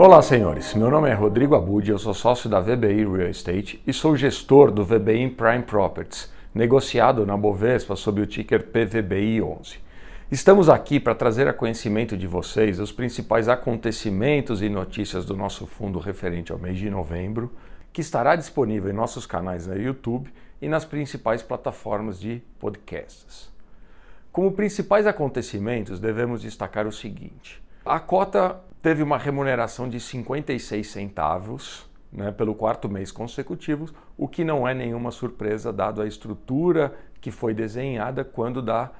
Olá, senhores. Meu nome é Rodrigo Abud, eu sou sócio da VBI Real Estate e sou gestor do VBI Prime Properties, negociado na Bovespa sob o ticker PVBI11. Estamos aqui para trazer a conhecimento de vocês os principais acontecimentos e notícias do nosso fundo referente ao mês de novembro, que estará disponível em nossos canais no YouTube e nas principais plataformas de podcasts. Como principais acontecimentos, devemos destacar o seguinte: a cota teve uma remuneração de 56 centavos né, pelo quarto mês consecutivo, o que não é nenhuma surpresa, dado a estrutura que foi desenhada quando da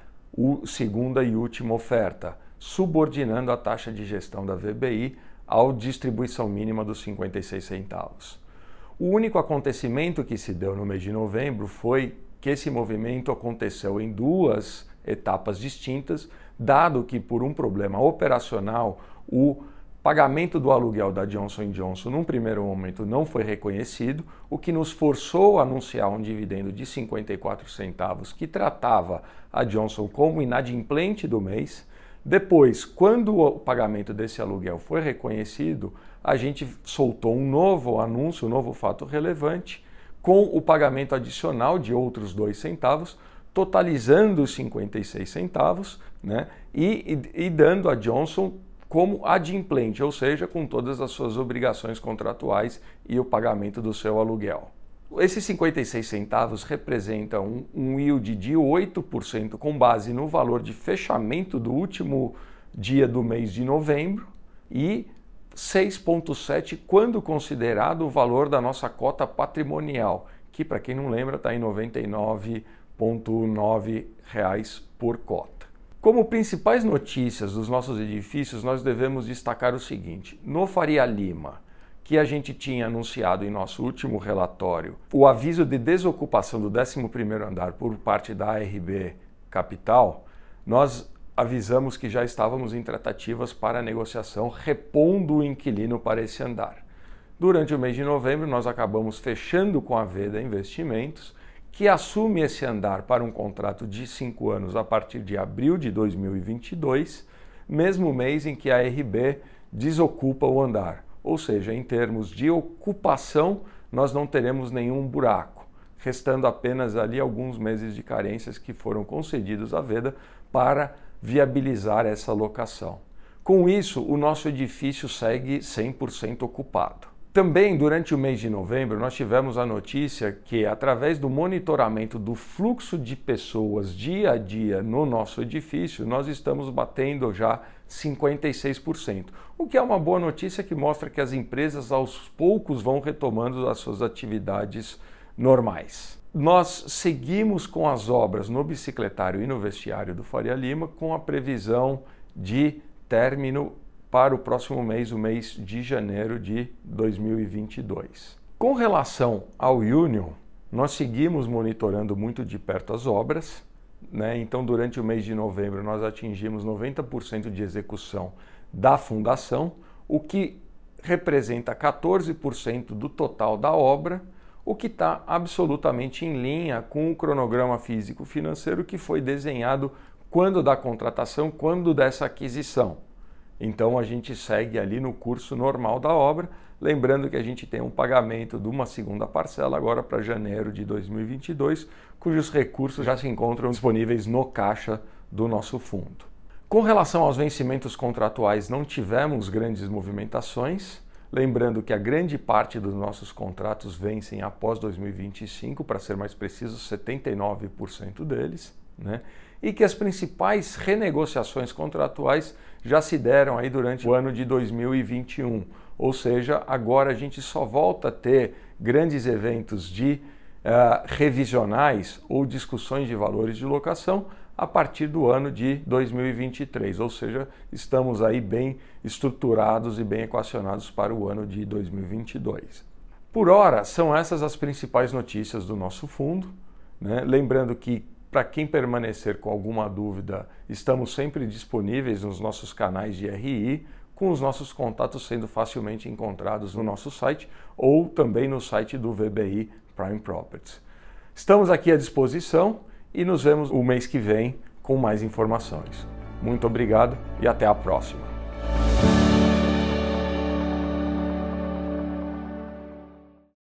segunda e última oferta, subordinando a taxa de gestão da VBI à distribuição mínima dos 56 centavos. O único acontecimento que se deu no mês de novembro foi que esse movimento aconteceu em duas etapas distintas, dado que por um problema operacional o pagamento do aluguel da Johnson Johnson num primeiro momento não foi reconhecido, o que nos forçou a anunciar um dividendo de 54 centavos que tratava a Johnson como inadimplente do mês. Depois, quando o pagamento desse aluguel foi reconhecido, a gente soltou um novo anúncio, um novo fato relevante, com o pagamento adicional de outros dois centavos, totalizando os 56 centavos, né? E, e, e dando a Johnson como adimplente, ou seja, com todas as suas obrigações contratuais e o pagamento do seu aluguel. Esses 56 centavos representam um, yield de 8% com base no valor de fechamento do último dia do mês de novembro e 6,7 quando considerado o valor da nossa cota patrimonial, que para quem não lembra está em R$ 99,9 por cota. Como principais notícias dos nossos edifícios, nós devemos destacar o seguinte: no Faria Lima, que a gente tinha anunciado em nosso último relatório, o aviso de desocupação do 11º andar por parte da ARB Capital, nós avisamos que já estávamos em tratativas para negociação, repondo o inquilino para esse andar. Durante o mês de novembro, nós acabamos fechando com a Veda Investimentos, que assume esse andar para um contrato de cinco anos a partir de abril de 2022, mesmo mês em que a RB desocupa o andar. Ou seja, em termos de ocupação, nós não teremos nenhum buraco, restando apenas ali alguns meses de carências que foram concedidos à Veda para viabilizar essa locação. Com isso, o nosso edifício segue 100% ocupado. Também durante o mês de novembro, nós tivemos a notícia que, através do monitoramento do fluxo de pessoas dia a dia no nosso edifício, nós estamos batendo já 56%, o que é uma boa notícia que mostra que as empresas aos poucos vão retomando as suas atividades normais. Nós seguimos com as obras no bicicletário e no vestiário do Faria Lima com a previsão de término para o próximo mês, o mês de janeiro de 2022. Com relação ao Union, nós seguimos monitorando muito de perto as obras. Né? Então, durante o mês de novembro, nós atingimos 90% de execução da fundação, o que representa 14% do total da obra o que está absolutamente em linha com o cronograma físico-financeiro que foi desenhado quando da contratação, quando dessa aquisição. Então a gente segue ali no curso normal da obra, lembrando que a gente tem um pagamento de uma segunda parcela agora para janeiro de 2022, cujos recursos já se encontram disponíveis no caixa do nosso fundo. Com relação aos vencimentos contratuais, não tivemos grandes movimentações. Lembrando que a grande parte dos nossos contratos vencem após 2025, para ser mais preciso, 79% deles, né? e que as principais renegociações contratuais já se deram aí durante o ano de 2021. Ou seja, agora a gente só volta a ter grandes eventos de uh, revisionais ou discussões de valores de locação a partir do ano de 2023, ou seja, estamos aí bem estruturados e bem equacionados para o ano de 2022. Por hora, são essas as principais notícias do nosso fundo. Né? Lembrando que, para quem permanecer com alguma dúvida, estamos sempre disponíveis nos nossos canais de RI, com os nossos contatos sendo facilmente encontrados no nosso site ou também no site do VBI Prime Properties. Estamos aqui à disposição e nos vemos o mês que vem com mais informações. Muito obrigado e até a próxima.